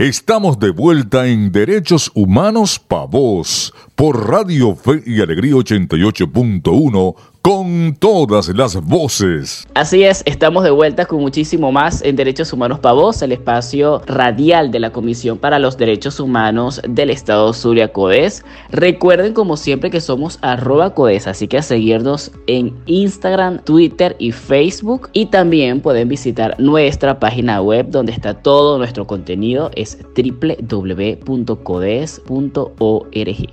Estamos de vuelta en Derechos Humanos Pa' Vos por Radio Fe y Alegría 88.1 con todas las voces. Así es, estamos de vuelta con muchísimo más en Derechos Humanos Pavos, el espacio radial de la Comisión para los Derechos Humanos del Estado Zulia Codes. Recuerden como siempre que somos arroba Codes, así que a seguirnos en Instagram, Twitter y Facebook. Y también pueden visitar nuestra página web donde está todo nuestro contenido, es www.codes.org.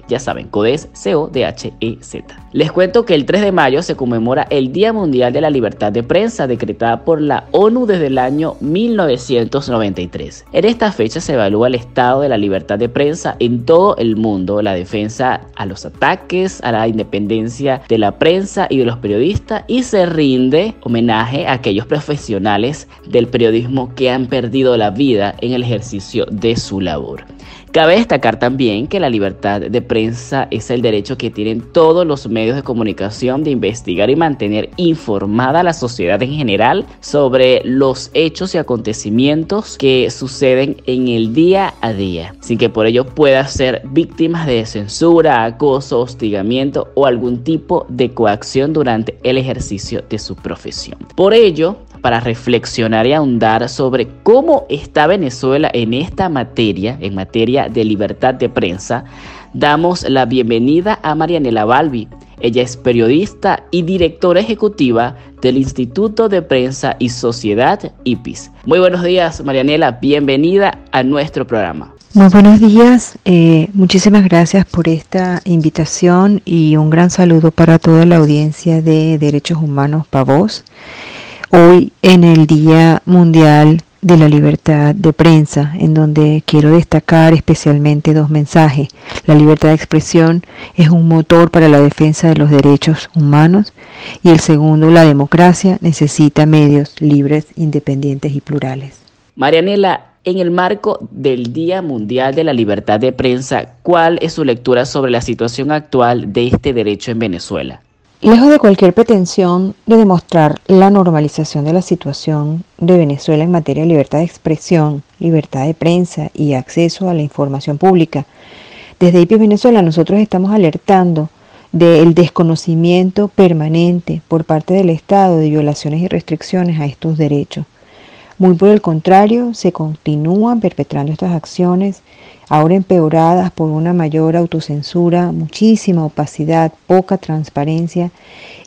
Ya saben, Codes, C-O-D-H-E-Z. Les cuento que el 3 de mayo se conmemora el Día Mundial de la Libertad de Prensa decretada por la ONU desde el año 1993. En esta fecha se evalúa el estado de la libertad de prensa en todo el mundo, la defensa a los ataques, a la independencia de la prensa y de los periodistas y se rinde homenaje a aquellos profesionales del periodismo que han perdido la vida en el ejercicio de su labor. Cabe destacar también que la libertad de prensa es el derecho que tienen todos los medios de comunicación de investigar y mantener informada a la sociedad en general sobre los hechos y acontecimientos que suceden en el día a día, sin que por ello pueda ser víctimas de censura, acoso, hostigamiento o algún tipo de coacción durante el ejercicio de su profesión. Por ello, para reflexionar y ahondar sobre cómo está Venezuela en esta materia, en materia de libertad de prensa, damos la bienvenida a Marianela Balbi. Ella es periodista y directora ejecutiva del Instituto de Prensa y Sociedad IPIS. Muy buenos días, Marianela. Bienvenida a nuestro programa. Muy buenos días. Eh, muchísimas gracias por esta invitación y un gran saludo para toda la audiencia de Derechos Humanos Pavos hoy en el Día Mundial de la Libertad de Prensa, en donde quiero destacar especialmente dos mensajes. La libertad de expresión es un motor para la defensa de los derechos humanos y el segundo, la democracia necesita medios libres, independientes y plurales. Marianela, en el marco del Día Mundial de la Libertad de Prensa, ¿cuál es su lectura sobre la situación actual de este derecho en Venezuela? Lejos de cualquier pretensión de demostrar la normalización de la situación de Venezuela en materia de libertad de expresión, libertad de prensa y acceso a la información pública, desde IPI Venezuela nosotros estamos alertando del desconocimiento permanente por parte del Estado de violaciones y restricciones a estos derechos. Muy por el contrario, se continúan perpetrando estas acciones ahora empeoradas por una mayor autocensura, muchísima opacidad, poca transparencia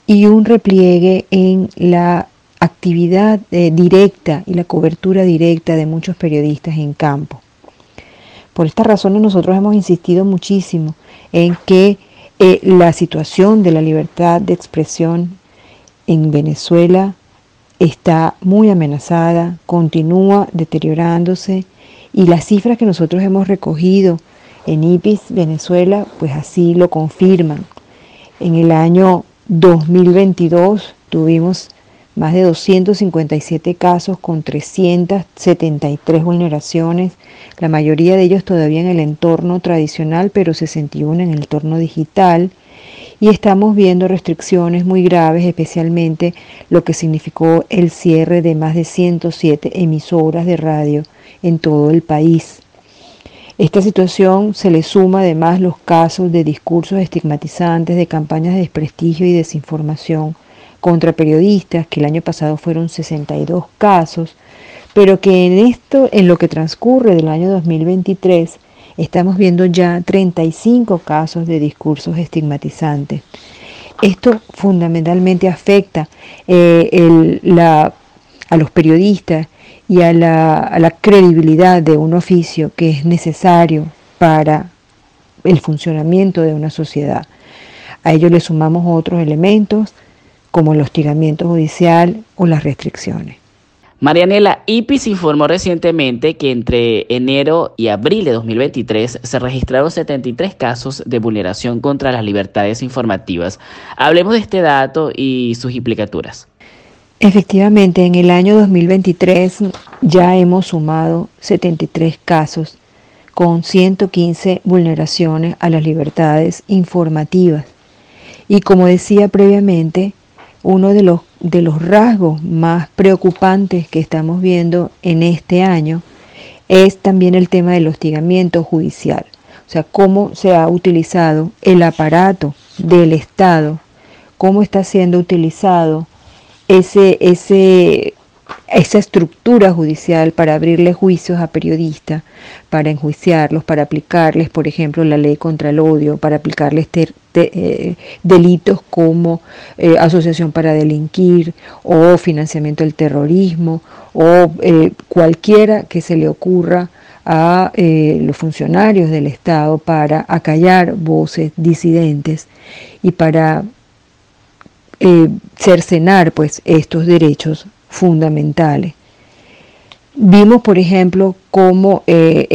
y un repliegue en la actividad eh, directa y la cobertura directa de muchos periodistas en campo. Por estas razones nosotros hemos insistido muchísimo en que eh, la situación de la libertad de expresión en Venezuela está muy amenazada, continúa deteriorándose y las cifras que nosotros hemos recogido en IPIS Venezuela, pues así lo confirman. En el año 2022 tuvimos más de 257 casos con 373 vulneraciones, la mayoría de ellos todavía en el entorno tradicional, pero 61 en el entorno digital. Y estamos viendo restricciones muy graves, especialmente lo que significó el cierre de más de 107 emisoras de radio en todo el país. Esta situación se le suma además los casos de discursos estigmatizantes, de campañas de desprestigio y desinformación contra periodistas, que el año pasado fueron 62 casos, pero que en esto, en lo que transcurre del año 2023, estamos viendo ya 35 casos de discursos estigmatizantes. Esto fundamentalmente afecta eh, a los periodistas y a la, credibilidad de un oficio que es necesario para el funcionamiento de una sociedad. A ello le sumamos otros elementos como el hostigamiento judicial o las restricciones. Marianela, IPIS informó recientemente que entre enero y abril de 2023 se registraron 73 casos de vulneración contra las libertades informativas. Hablemos de este dato y sus implicaturas. Efectivamente, en el año 2023 ya hemos sumado 73 casos con 115 vulneraciones a las libertades informativas. Y como decía previamente, uno de los, de los rasgos más preocupantes que estamos viendo en este año es también el tema del hostigamiento judicial. O sea, cómo se ha utilizado el aparato del Estado, cómo está siendo utilizado ese, ese esa estructura judicial para abrirle juicios a periodistas, para enjuiciarlos, para aplicarles, por ejemplo, la ley contra el odio, para aplicarles eh, delitos como eh, asociación para delinquir o financiamiento del terrorismo o eh, cualquiera que se le ocurra a los funcionarios del Estado para acallar voces disidentes y para cercenar pues estos derechos fundamentales. Vimos, por ejemplo, cómo eh,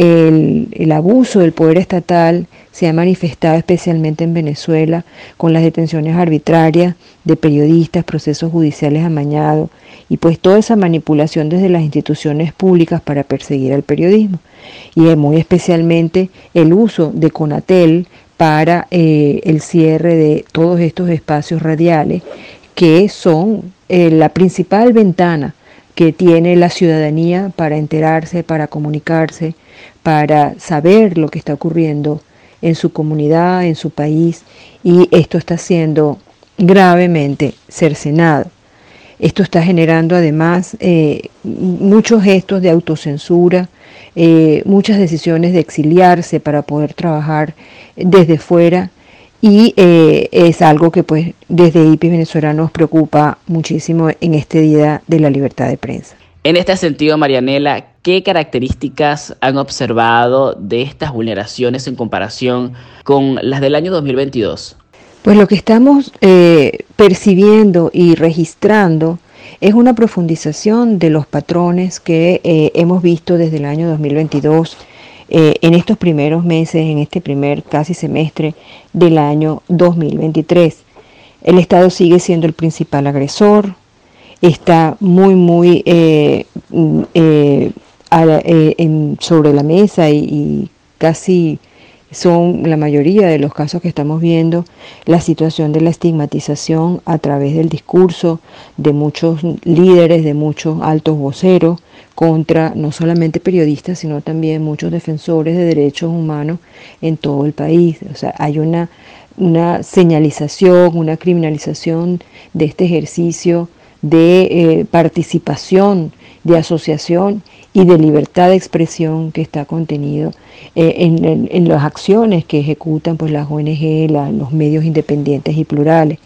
el, abuso del poder estatal se ha manifestado especialmente en Venezuela con las detenciones arbitrarias de periodistas, procesos judiciales amañados y pues toda esa manipulación desde las instituciones públicas para perseguir al periodismo. Y muy especialmente el uso de Conatel para eh, el cierre de todos estos espacios radiales que son eh, la principal ventana que tiene la ciudadanía para enterarse, para comunicarse, para saber lo que está ocurriendo en su comunidad, en su país, y esto está siendo gravemente cercenado. Esto está generando además eh, muchos gestos de autocensura, eh, muchas decisiones de exiliarse para poder trabajar desde fuera y eh, es algo que pues desde IPI Venezuela nos preocupa muchísimo en este Día de la Libertad de Prensa. En este sentido, Marianela, ¿qué características han observado de estas vulneraciones en comparación con las del año 2022? Pues lo que estamos eh, percibiendo y registrando es una profundización de los patrones que eh, hemos visto desde el año 2022 eh, en estos primeros meses, en este primer casi semestre del año 2023. El Estado sigue siendo el principal agresor, está muy, muy eh, mm, eh, sobre la mesa y casi son la mayoría de los casos que estamos viendo la situación de la estigmatización a través del discurso de muchos líderes, de muchos altos voceros contra no solamente periodistas, sino también muchos defensores de derechos humanos en todo el país. O sea, hay una, una señalización, una criminalización de este ejercicio de eh, participación, de asociación y de libertad de expresión que está contenido eh, en, las acciones que ejecutan pues, las ONG, los medios independientes y plurales.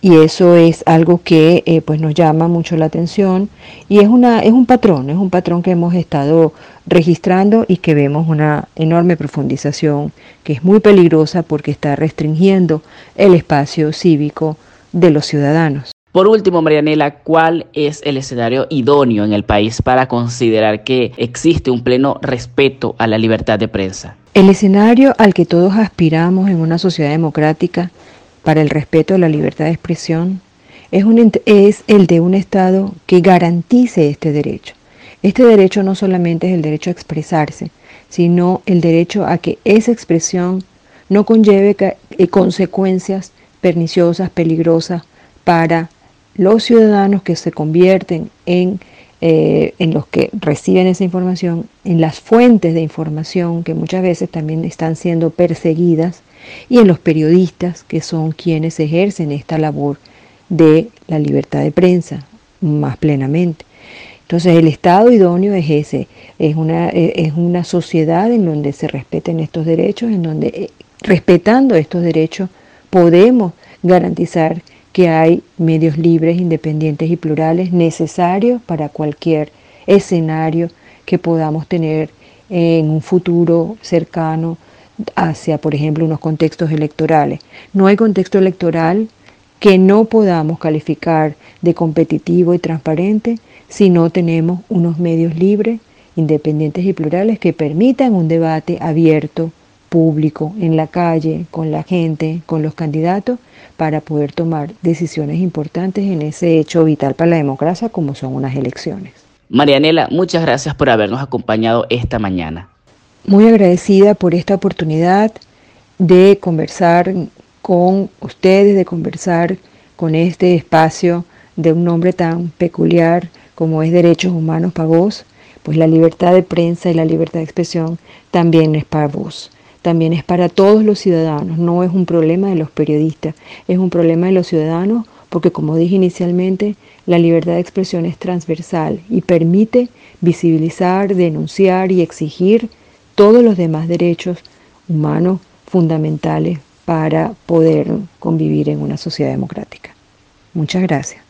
Y eso es algo que eh, pues nos llama mucho la atención y es, una, es un patrón, es un patrón que hemos estado registrando y que vemos una enorme profundización que es muy peligrosa porque está restringiendo el espacio cívico de los ciudadanos. Por último, Marianela, ¿cuál es el escenario idóneo en el país para considerar que existe un pleno respeto a la libertad de prensa? El escenario al que todos aspiramos en una sociedad democrática para el respeto a la libertad de expresión es, es el de un Estado que garantice este derecho. Este derecho no solamente es el derecho a expresarse, sino el derecho a que esa expresión no conlleve eh, consecuencias perniciosas, peligrosas para los ciudadanos que se convierten en, eh, en los que reciben esa información, en las fuentes de información que muchas veces también están siendo perseguidas y en los periodistas que son quienes ejercen esta labor de la libertad de prensa más plenamente. Entonces el estado idóneo es ese, es una, e, es una sociedad en donde se respeten estos derechos, en donde eh, respetando estos derechos podemos garantizar que hay medios libres, independientes y plurales necesarios para cualquier escenario que podamos tener en un futuro cercano hacia, por ejemplo, unos contextos electorales. No hay contexto electoral que no podamos calificar de competitivo y transparente si no tenemos unos medios libres, independientes y plurales que permitan un debate abierto, público, en la calle, con la gente, con los candidatos, para poder tomar decisiones importantes en ese hecho vital para la democracia como son unas elecciones. Marianela, muchas gracias por habernos acompañado esta mañana. Muy agradecida por esta oportunidad de conversar con ustedes, de conversar con este espacio de un nombre tan peculiar como es Derechos Humanos para Vos, Pues la libertad de prensa y la libertad de expresión también es para vos, también es para todos los ciudadanos, no es un problema de los periodistas, es un problema de los ciudadanos porque como dije inicialmente, la libertad de expresión es transversal y permite visibilizar, denunciar y exigir todos los demás derechos humanos fundamentales para poder convivir en una sociedad democrática. Muchas gracias.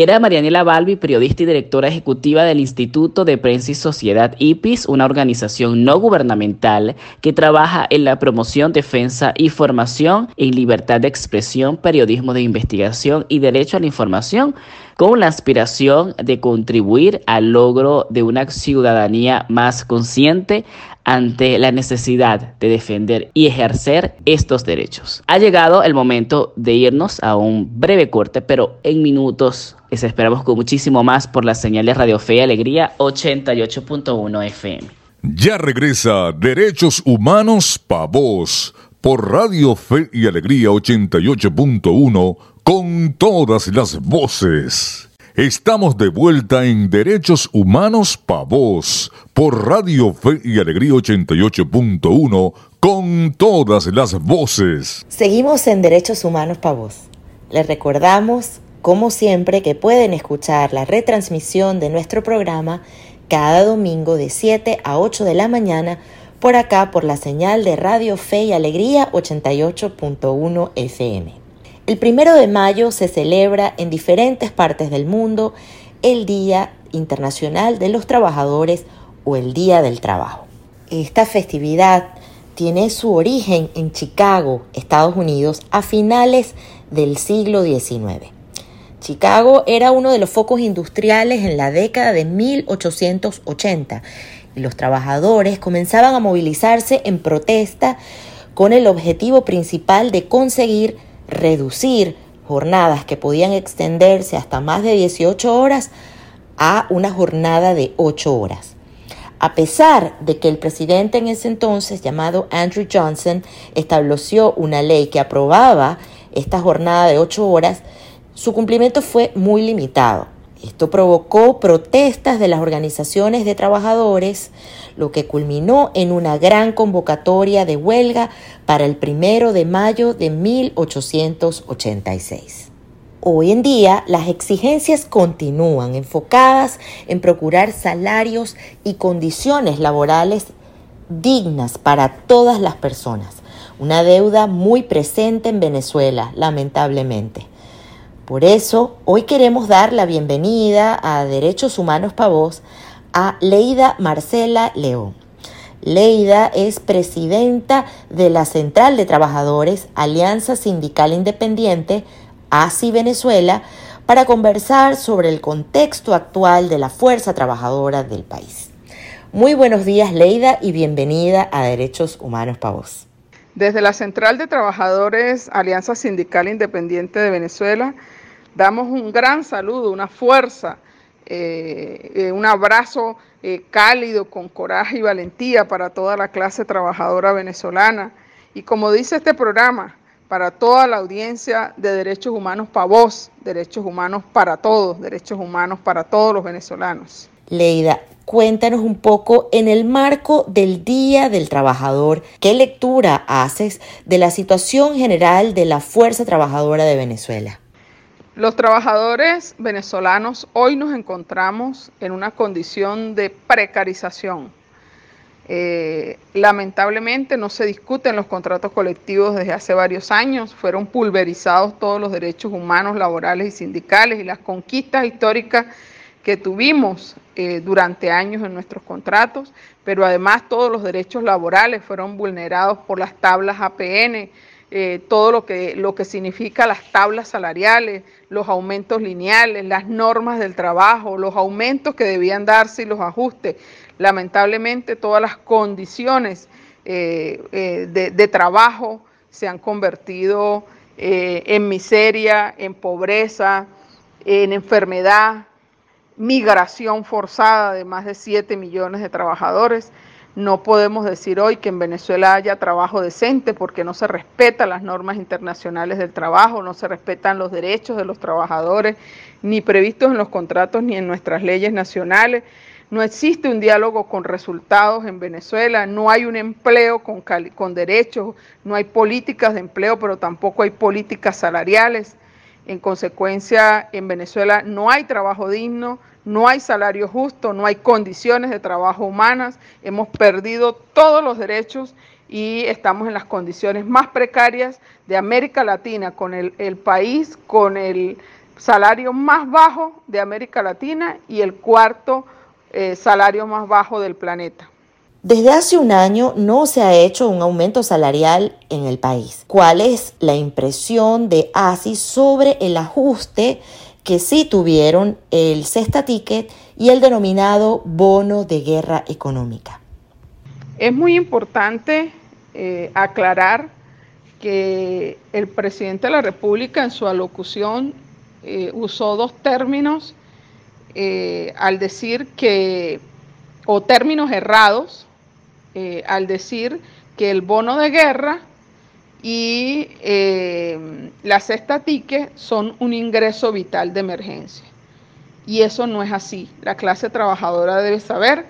Era Marianela Balbi, periodista y directora ejecutiva del Instituto de Prensa y Sociedad IPIS, una organización no gubernamental que trabaja en la promoción, defensa y formación en libertad de expresión, periodismo de investigación y derecho a la información, con la aspiración de contribuir al logro de una ciudadanía más consciente, ante la necesidad de defender y ejercer estos derechos. Ha llegado el momento de irnos a un breve corte, pero en minutos les esperamos con muchísimo más por las señales Radio Fe y Alegría 88.1 FM. Ya regresa Derechos Humanos Pa' Vos por Radio Fe y Alegría 88.1 con todas las voces. Estamos de vuelta en Derechos Humanos Pa' Vos por Radio Fe y Alegría 88.1 con todas las voces. Seguimos en Derechos Humanos Pa' Vos. Les recordamos, como siempre, que pueden escuchar la retransmisión de nuestro programa cada domingo de 7 a 8 de la mañana por acá por la señal de Radio Fe y Alegría 88.1 FM. El primero de mayo se celebra en diferentes partes del mundo el Día Internacional de los Trabajadores o el Día del Trabajo. Esta festividad tiene su origen en Chicago, Estados Unidos, a finales del siglo XIX. Chicago era uno de los focos industriales en la década de 1880 y los trabajadores comenzaban a movilizarse en protesta con el objetivo principal de conseguir reducir jornadas que podían extenderse hasta más de 18 horas a una jornada de 8 horas. A pesar de que el presidente en ese entonces, llamado Andrew Johnson, estableció una ley que aprobaba esta jornada de 8 horas, su cumplimiento fue muy limitado. Esto provocó protestas de las organizaciones de trabajadores, lo que culminó en una gran convocatoria de huelga para el primero de mayo de 1886. Hoy en día las exigencias continúan enfocadas en procurar salarios y condiciones laborales dignas para todas las personas, una deuda muy presente en Venezuela, lamentablemente. Por eso, hoy queremos dar la bienvenida a Derechos Humanos Pavos a Leida Marcela León. Leida es presidenta de la Central de Trabajadores Alianza Sindical Independiente, ASI Venezuela, para conversar sobre el contexto actual de la fuerza trabajadora del país. Muy buenos días, Leida, y bienvenida a Derechos Humanos Pavos. Desde la Central de Trabajadores Alianza Sindical Independiente de Venezuela, Damos un gran saludo, una fuerza, eh, eh, un abrazo eh, cálido, con coraje y valentía para toda la clase trabajadora venezolana. Y como dice este programa, para toda la audiencia de derechos humanos para vos, derechos humanos para todos, derechos humanos para todos los venezolanos. Leida, cuéntanos un poco en el marco del Día del Trabajador, ¿qué lectura haces de la situación general de la Fuerza Trabajadora de Venezuela? Los trabajadores venezolanos hoy nos encontramos en una condición de precarización. Eh, lamentablemente no se discuten los contratos colectivos desde hace varios años, fueron pulverizados todos los derechos humanos, laborales y sindicales y las conquistas históricas que tuvimos eh, durante años en nuestros contratos, pero además todos los derechos laborales fueron vulnerados por las tablas APN, eh, todo lo que, lo que significa las tablas salariales, los aumentos lineales, las normas del trabajo, los aumentos que debían darse y los ajustes. Lamentablemente todas las condiciones eh, eh, de, trabajo se han convertido en miseria, en pobreza, en enfermedad, migración forzada de más de 7 millones de trabajadores. No podemos decir hoy que en Venezuela haya trabajo decente porque no se respetan las normas internacionales del trabajo, no se respetan los derechos de los trabajadores, ni previstos en los contratos ni en nuestras leyes nacionales. no existe un diálogo con resultados en Venezuela, no hay un empleo con, con derechos, no hay políticas de empleo, pero tampoco hay políticas salariales. En consecuencia, en Venezuela no hay trabajo digno, no hay salario justo, no hay condiciones de trabajo humanas, hemos perdido todos los derechos y estamos en las condiciones más precarias de América Latina, con el, país con el salario más bajo de América Latina y el cuarto eh, salario más bajo del planeta. Desde hace un año no se ha hecho un aumento salarial en el país. ¿Cuál es la impresión de ASI sobre el ajuste que sí tuvieron el Cesta Ticket y el denominado bono de guerra económica? Es muy importante eh, aclarar que el presidente de la República en su alocución eh, usó dos términos eh, al decir que, o términos errados, eh, al decir que el bono de guerra y eh, la cesta tique son un ingreso vital de emergencia. Y eso no es así. La clase trabajadora debe saber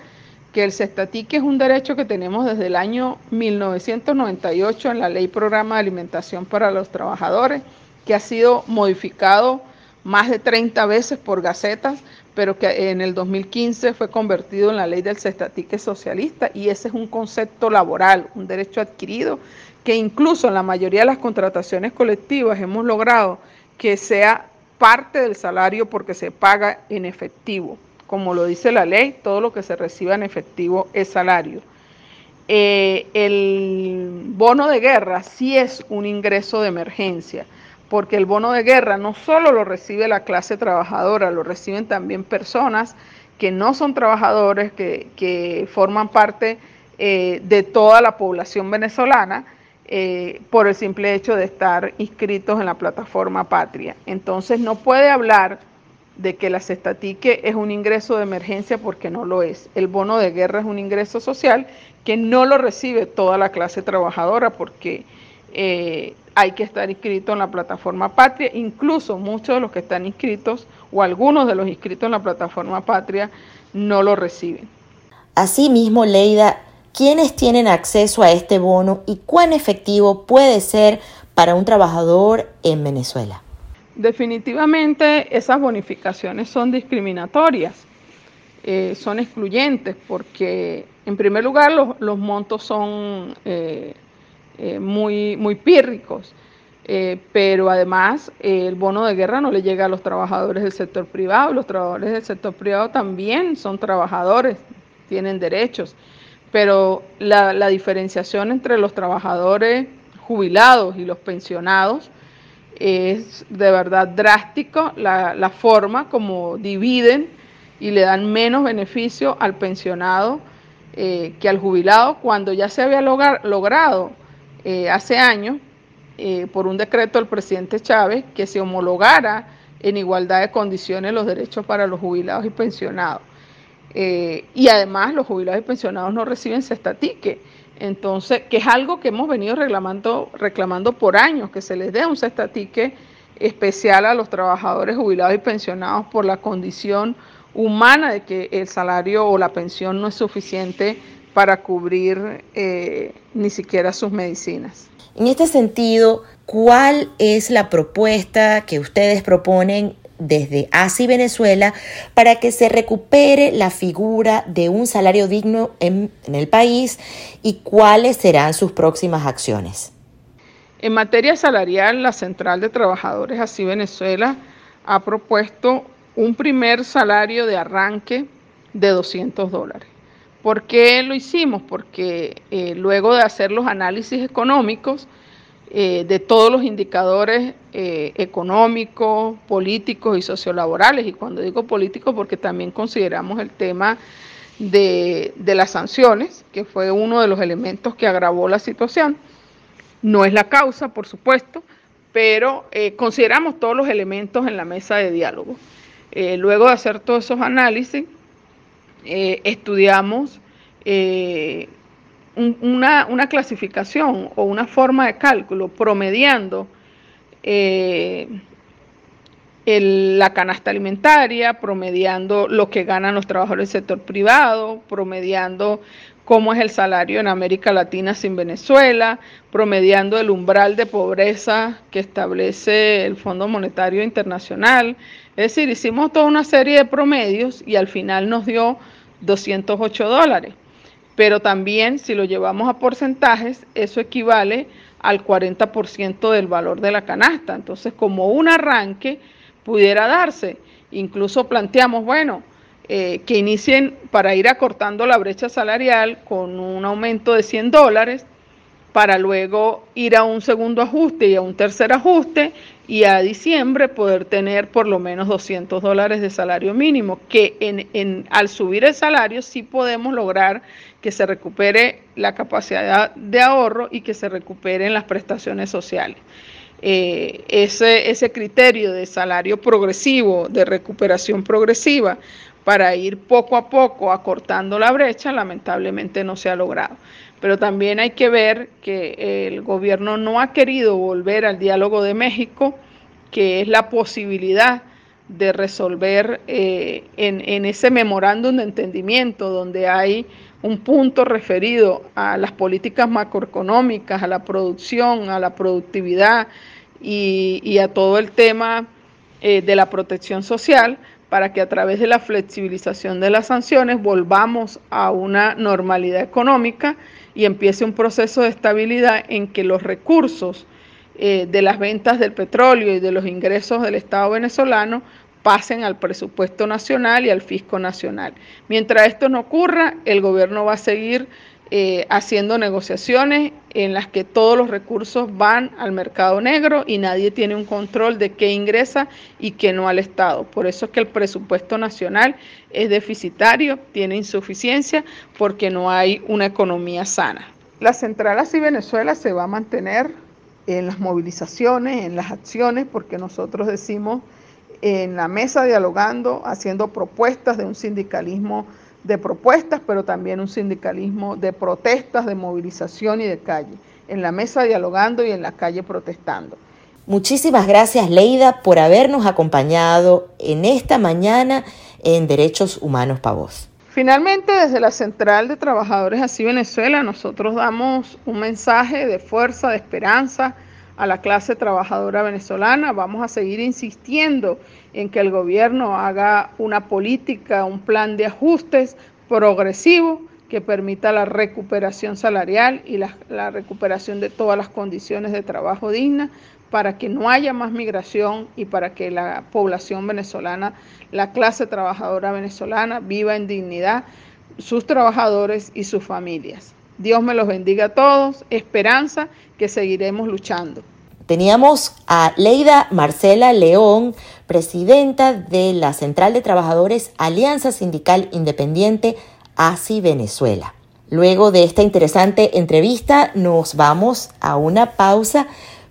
que el cestatique es un derecho que tenemos desde el año 1998 en la Ley Programa de Alimentación para los Trabajadores, que ha sido modificado más de 30 veces por gacetas pero que en el 2015 fue convertido en la ley del cestatique socialista y ese es un concepto laboral, un derecho adquirido que incluso en la mayoría de las contrataciones colectivas hemos logrado que sea parte del salario porque se paga en efectivo. Como lo dice la ley, todo lo que se reciba en efectivo es salario. Eh, el bono de guerra sí es un ingreso de emergencia porque el bono de guerra no solo lo recibe la clase trabajadora, lo reciben también personas que no son trabajadores, que, forman parte eh, de toda la población venezolana eh, por el simple hecho de estar inscritos en la plataforma Patria. Entonces no puede hablar de que la cestatique es un ingreso de emergencia porque no lo es. El bono de guerra es un ingreso social que no lo recibe toda la clase trabajadora porque eh, hay que estar inscrito en la plataforma Patria, incluso muchos de los que están inscritos o algunos de los inscritos en la plataforma Patria no lo reciben. Asimismo, Leida, ¿quiénes tienen acceso a este bono y cuán efectivo puede ser para un trabajador en Venezuela? Definitivamente esas bonificaciones son discriminatorias, eh, son excluyentes porque en primer lugar los, montos son... Eh, eh, muy, muy pírricos. Eh, pero además el bono de guerra no le llega a los trabajadores del sector privado. Los trabajadores del sector privado también son trabajadores, tienen derechos. Pero la, diferenciación entre los trabajadores jubilados y los pensionados es de verdad drástico la, forma como dividen y le dan menos beneficio al pensionado eh, que al jubilado cuando ya se había logrado eh, hace años eh, por un decreto del presidente Chávez que se homologara en igualdad de condiciones los derechos para los jubilados y pensionados. Eh, y además los jubilados y pensionados no reciben cestatique. Entonces, que es algo que hemos venido reclamando, reclamando por años, que se les dé un cestatique especial a los trabajadores jubilados y pensionados por la condición humana de que el salario o la pensión no es suficiente para cubrir eh, ni siquiera sus medicinas. En este sentido, ¿cuál es la propuesta que ustedes proponen desde ASI Venezuela para que se recupere la figura de un salario digno en, en, el país y cuáles serán sus próximas acciones. En materia salarial, la Central de Trabajadores ASI Venezuela ha propuesto un primer salario de arranque de 200 dólares. ¿Por qué lo hicimos? Porque eh, luego de hacer los análisis económicos eh, de todos los indicadores eh, económicos, políticos y sociolaborales, y cuando digo políticos porque también consideramos el tema de, de las sanciones, que fue uno de los elementos que agravó la situación, no es la causa, por supuesto, pero consideramos todos los elementos en la mesa de diálogo. luego de hacer todos esos análisis, eh, estudiamos eh, una, clasificación o una forma de cálculo promediando eh, la canasta alimentaria, promediando lo que ganan los trabajadores del sector privado, promediando cómo es el salario en América Latina sin Venezuela, promediando el umbral de pobreza que establece el Fondo Monetario Internacional. Es decir, hicimos toda una serie de promedios y al final nos dio 208 dólares. Pero también si lo llevamos a porcentajes, eso equivale al 40% del valor de la canasta. Entonces, como un arranque pudiera darse, incluso planteamos, bueno, eh, que inicien para ir acortando la brecha salarial con un aumento de 100 dólares, para luego ir a un segundo ajuste y a un tercer ajuste y a diciembre poder tener por lo menos 200 dólares de salario mínimo, que en, al subir el salario sí podemos lograr que se recupere la capacidad de ahorro y que se recuperen las prestaciones sociales. Eh, ese, ese criterio de salario progresivo, de recuperación progresiva, para ir poco a poco acortando la brecha, lamentablemente no se ha logrado. Pero también hay que ver que el gobierno no ha querido volver al diálogo de México, que es la posibilidad de resolver eh, en, ese memorándum de entendimiento donde hay un punto referido a las políticas macroeconómicas, a la producción, a la productividad y, a todo el tema eh, de la protección social, para que a través de la flexibilización de las sanciones volvamos a una normalidad económica y empiece un proceso de estabilidad en que los recursos eh, de las ventas del petróleo y de los ingresos del Estado venezolano pasen al presupuesto nacional y al fisco nacional. Mientras esto no ocurra, el gobierno va a seguir eh, haciendo negociaciones en las que todos los recursos van al mercado negro y nadie tiene un control de qué ingresa y qué no al Estado. Por eso es que el presupuesto nacional es deficitario, tiene insuficiencia porque no hay una economía sana. La central así Venezuela se va a mantener en las movilizaciones, en las acciones, porque nosotros decimos en la mesa dialogando, haciendo propuestas de un sindicalismo de propuestas, pero también un sindicalismo de protestas, de movilización y de calle, en la mesa dialogando y en la calle protestando. Muchísimas gracias Leida por habernos acompañado en esta mañana en Derechos Humanos para Vos. Finalmente, desde la Central de Trabajadores Así Venezuela, nosotros damos un mensaje de fuerza, de esperanza a la clase trabajadora venezolana. Vamos a seguir insistiendo en que el gobierno haga una política, un plan de ajustes progresivo que permita la recuperación salarial y la, recuperación de todas las condiciones de trabajo digna para que no haya más migración y para que la población venezolana, la clase trabajadora venezolana viva en dignidad, sus trabajadores y sus familias. Dios me los bendiga a todos, esperanza que seguiremos luchando. Teníamos a Leida Marcela León, presidenta de la Central de Trabajadores Alianza Sindical Independiente ASI Venezuela. Luego de esta interesante entrevista nos vamos a una pausa,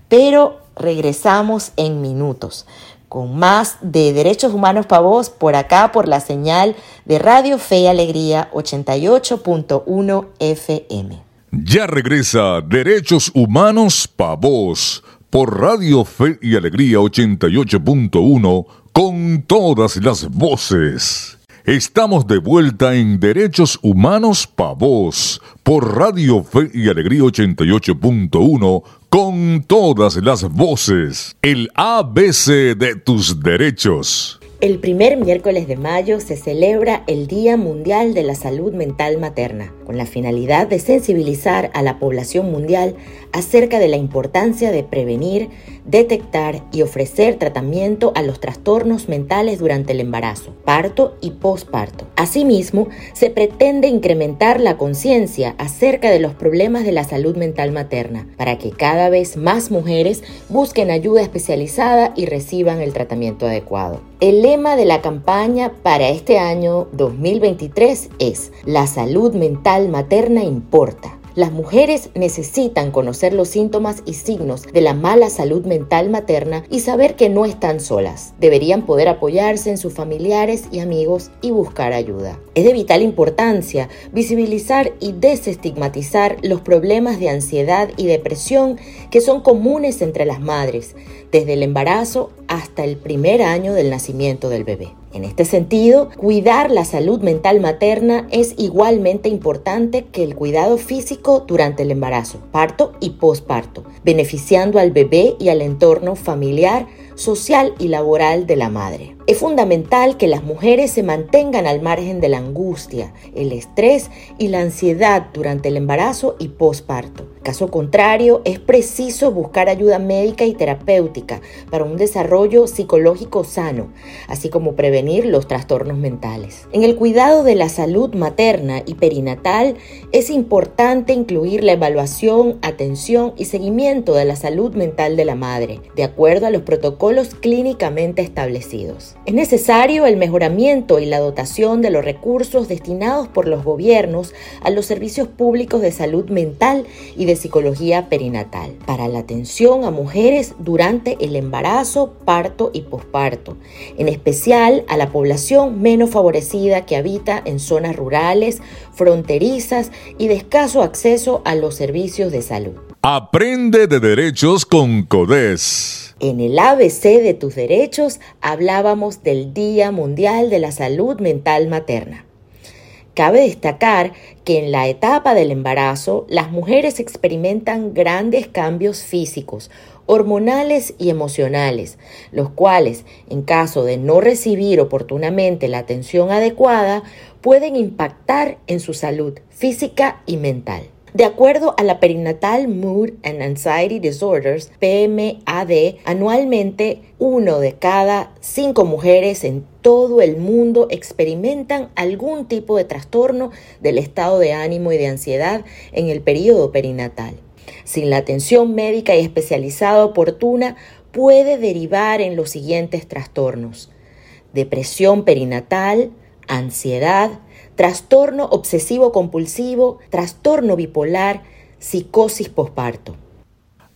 pero regresamos en minutos con más de Derechos Humanos para Vos por acá por la señal de Radio Fe y Alegría 88.1 FM. Ya regresa Derechos Humanos para Vos por Radio Fe y Alegría 88.1 con todas las voces. Estamos de vuelta en Derechos Humanos para Vos por Radio Fe y Alegría 88.1 con todas las voces. El ABC de tus derechos. El primer miércoles de mayo se celebra el Día Mundial de la Salud Mental Materna, con la finalidad de sensibilizar a la población mundial acerca de la importancia de prevenir, detectar y ofrecer tratamiento a los trastornos mentales durante el embarazo, parto y posparto. Asimismo, se pretende incrementar la conciencia acerca de los problemas de la salud mental materna, para que cada vez más mujeres busquen ayuda especializada y reciban el tratamiento adecuado. Lema de la campaña para este año 2023 es La salud mental materna importa Las mujeres necesitan conocer los síntomas y signos de la mala salud mental materna y saber que no están solas. Deberían poder apoyarse en sus familiares y amigos y buscar ayuda. Es de vital importancia visibilizar y desestigmatizar los problemas de ansiedad y depresión que son comunes entre las madres, desde el embarazo hasta el primer año del nacimiento del bebé. En este sentido, cuidar la salud mental materna es igualmente importante que el cuidado físico durante el embarazo, parto y posparto, beneficiando al bebé y al entorno familiar, social y laboral de la madre. Es fundamental que las mujeres se mantengan al margen de la angustia, el estrés y la ansiedad durante el embarazo y posparto. Caso contrario, es preciso buscar ayuda médica y terapéutica para un desarrollo psicológico sano, así como prevenir los trastornos mentales. En el cuidado de la salud materna y perinatal es importante incluir la evaluación, atención y seguimiento de la salud mental de la madre, de acuerdo a los protocolos clínicamente establecidos. Es necesario el mejoramiento y la dotación de los recursos destinados por los gobiernos a los servicios públicos de salud mental y de psicología perinatal para la atención a mujeres durante el embarazo, parto y posparto, en especial a la población menos favorecida que habita en zonas rurales, fronterizas y de escaso acceso a los servicios de salud. Aprende de derechos con CODES. En el ABC de tus derechos hablábamos del Día Mundial de la Salud Mental Materna. Cabe destacar que en la etapa del embarazo las mujeres experimentan grandes cambios físicos, hormonales y emocionales, los cuales, en caso de no recibir oportunamente la atención adecuada, pueden impactar en su salud física y mental. De acuerdo a la Perinatal Mood and Anxiety Disorders, PMAD, anualmente uno de cada cinco mujeres en todo el mundo experimentan algún tipo de trastorno del estado de ánimo y de ansiedad en el periodo perinatal. Sin la atención médica y especializada oportuna, puede derivar en los siguientes trastornos. Depresión perinatal, ansiedad, trastorno obsesivo compulsivo, trastorno bipolar, psicosis posparto.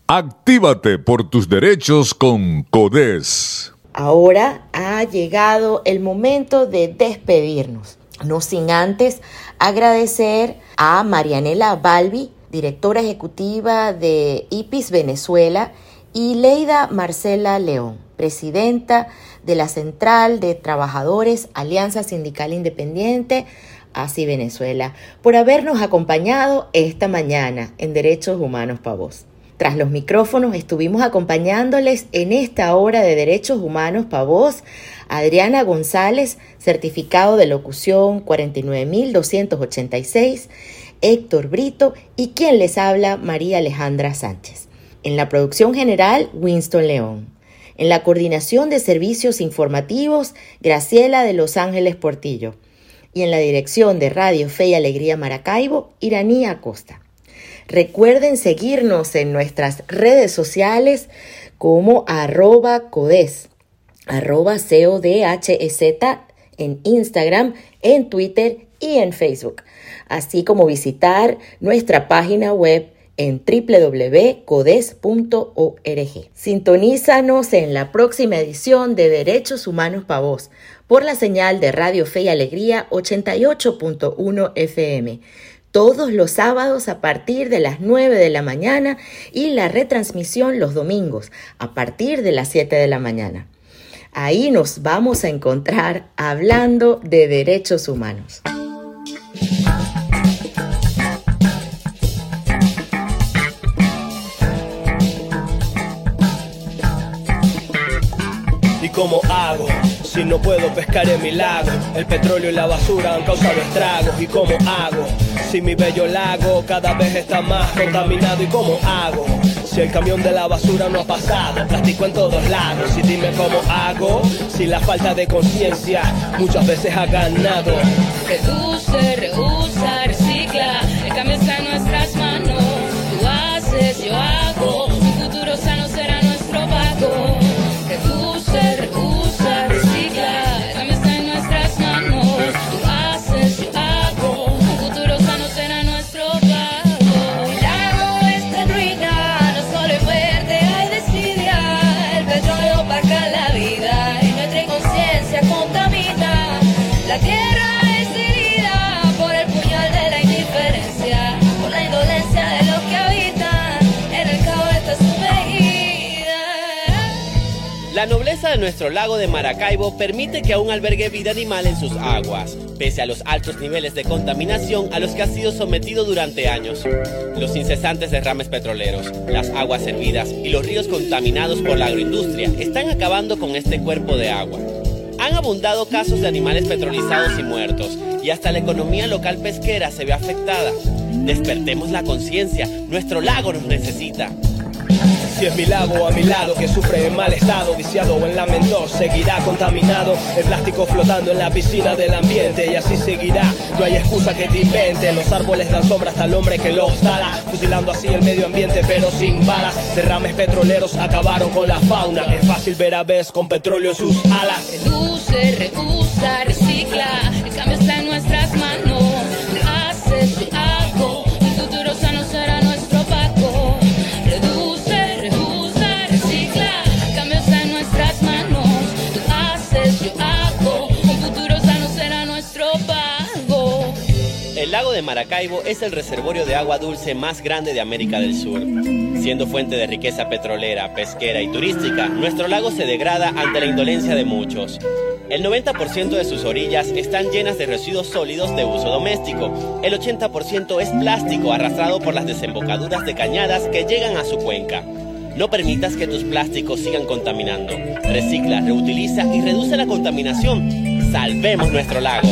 Actívate por tus derechos con CODES. Ahora ha llegado el momento de despedirnos, no sin antes agradecer a Marianela Balbi, directora ejecutiva de IPIS Venezuela, y Leida Marcela León, presidenta de la Central de Trabajadores Alianza Sindical Independiente, así Venezuela, por habernos acompañado esta mañana en Derechos Humanos para Vos. Tras los micrófonos estuvimos acompañándoles en esta hora de Derechos Humanos para Vos Adriana González, certificado de locución 49286, Héctor Brito y quien les habla María Alejandra Sánchez. En la producción general, Winston León. En la coordinación de servicios informativos, Graciela de Los Ángeles Portillo. Y en la dirección de Radio Fe y Alegría Maracaibo, Iranía Acosta. Recuerden seguirnos en nuestras redes sociales como arroba codes, arroba CODHEZ en Instagram, en Twitter y en Facebook, así como visitar nuestra página web en www.codes.org. Sintonízanos en la próxima edición de Derechos Humanos para Vos por la señal de Radio Fe y Alegría 88.1 FM todos los sábados a partir de las 9 de la mañana y la retransmisión los domingos a partir de las 7 de la mañana. Ahí nos vamos a encontrar hablando de derechos humanos. Cómo hago si no puedo pescar en mi lago? El petróleo y la basura han causado estragos. ¿Y cómo hago si mi bello lago cada vez está más contaminado? ¿Y cómo hago si el camión de la basura no ha pasado? Plástico en todos lados. Y dime cómo hago si la falta de conciencia muchas veces ha ganado. Reduce, reusa, recicla. El cambio está nuestro lago de Maracaibo permite que aún albergue vida animal en sus aguas, pese a los altos niveles de contaminación a los que ha sido sometido durante años. Los incesantes derrames petroleros, las aguas hervidas y los ríos contaminados por la agroindustria están acabando con este cuerpo de agua. Han abundado casos de animales petrolizados y muertos, y hasta la economía local pesquera se ve afectada. Despertemos la conciencia, nuestro lago nos necesita. Si es mi lago a mi lado que sufre en mal estado, viciado o en lamento, seguirá contaminado. El plástico flotando en la piscina del ambiente y así seguirá. No hay excusa que te invente. Los árboles dan sombra hasta el hombre que los tala, fusilando así el medio ambiente, pero sin balas. Derrames petroleros acabaron con la fauna. Es fácil ver a vez con petróleo en sus alas. Reduce, reusa, Maracaibo es el reservorio de agua dulce más grande de América del Sur. Siendo fuente de riqueza petrolera, pesquera y turística, nuestro lago se degrada ante la indolencia de muchos. El 90% de sus orillas están llenas de residuos sólidos de uso doméstico. El 80% es plástico arrastrado por las desembocaduras de cañadas que llegan a su cuenca. No permitas que tus plásticos sigan contaminando. Recicla, reutiliza y reduce la contaminación. Salvemos nuestro lago.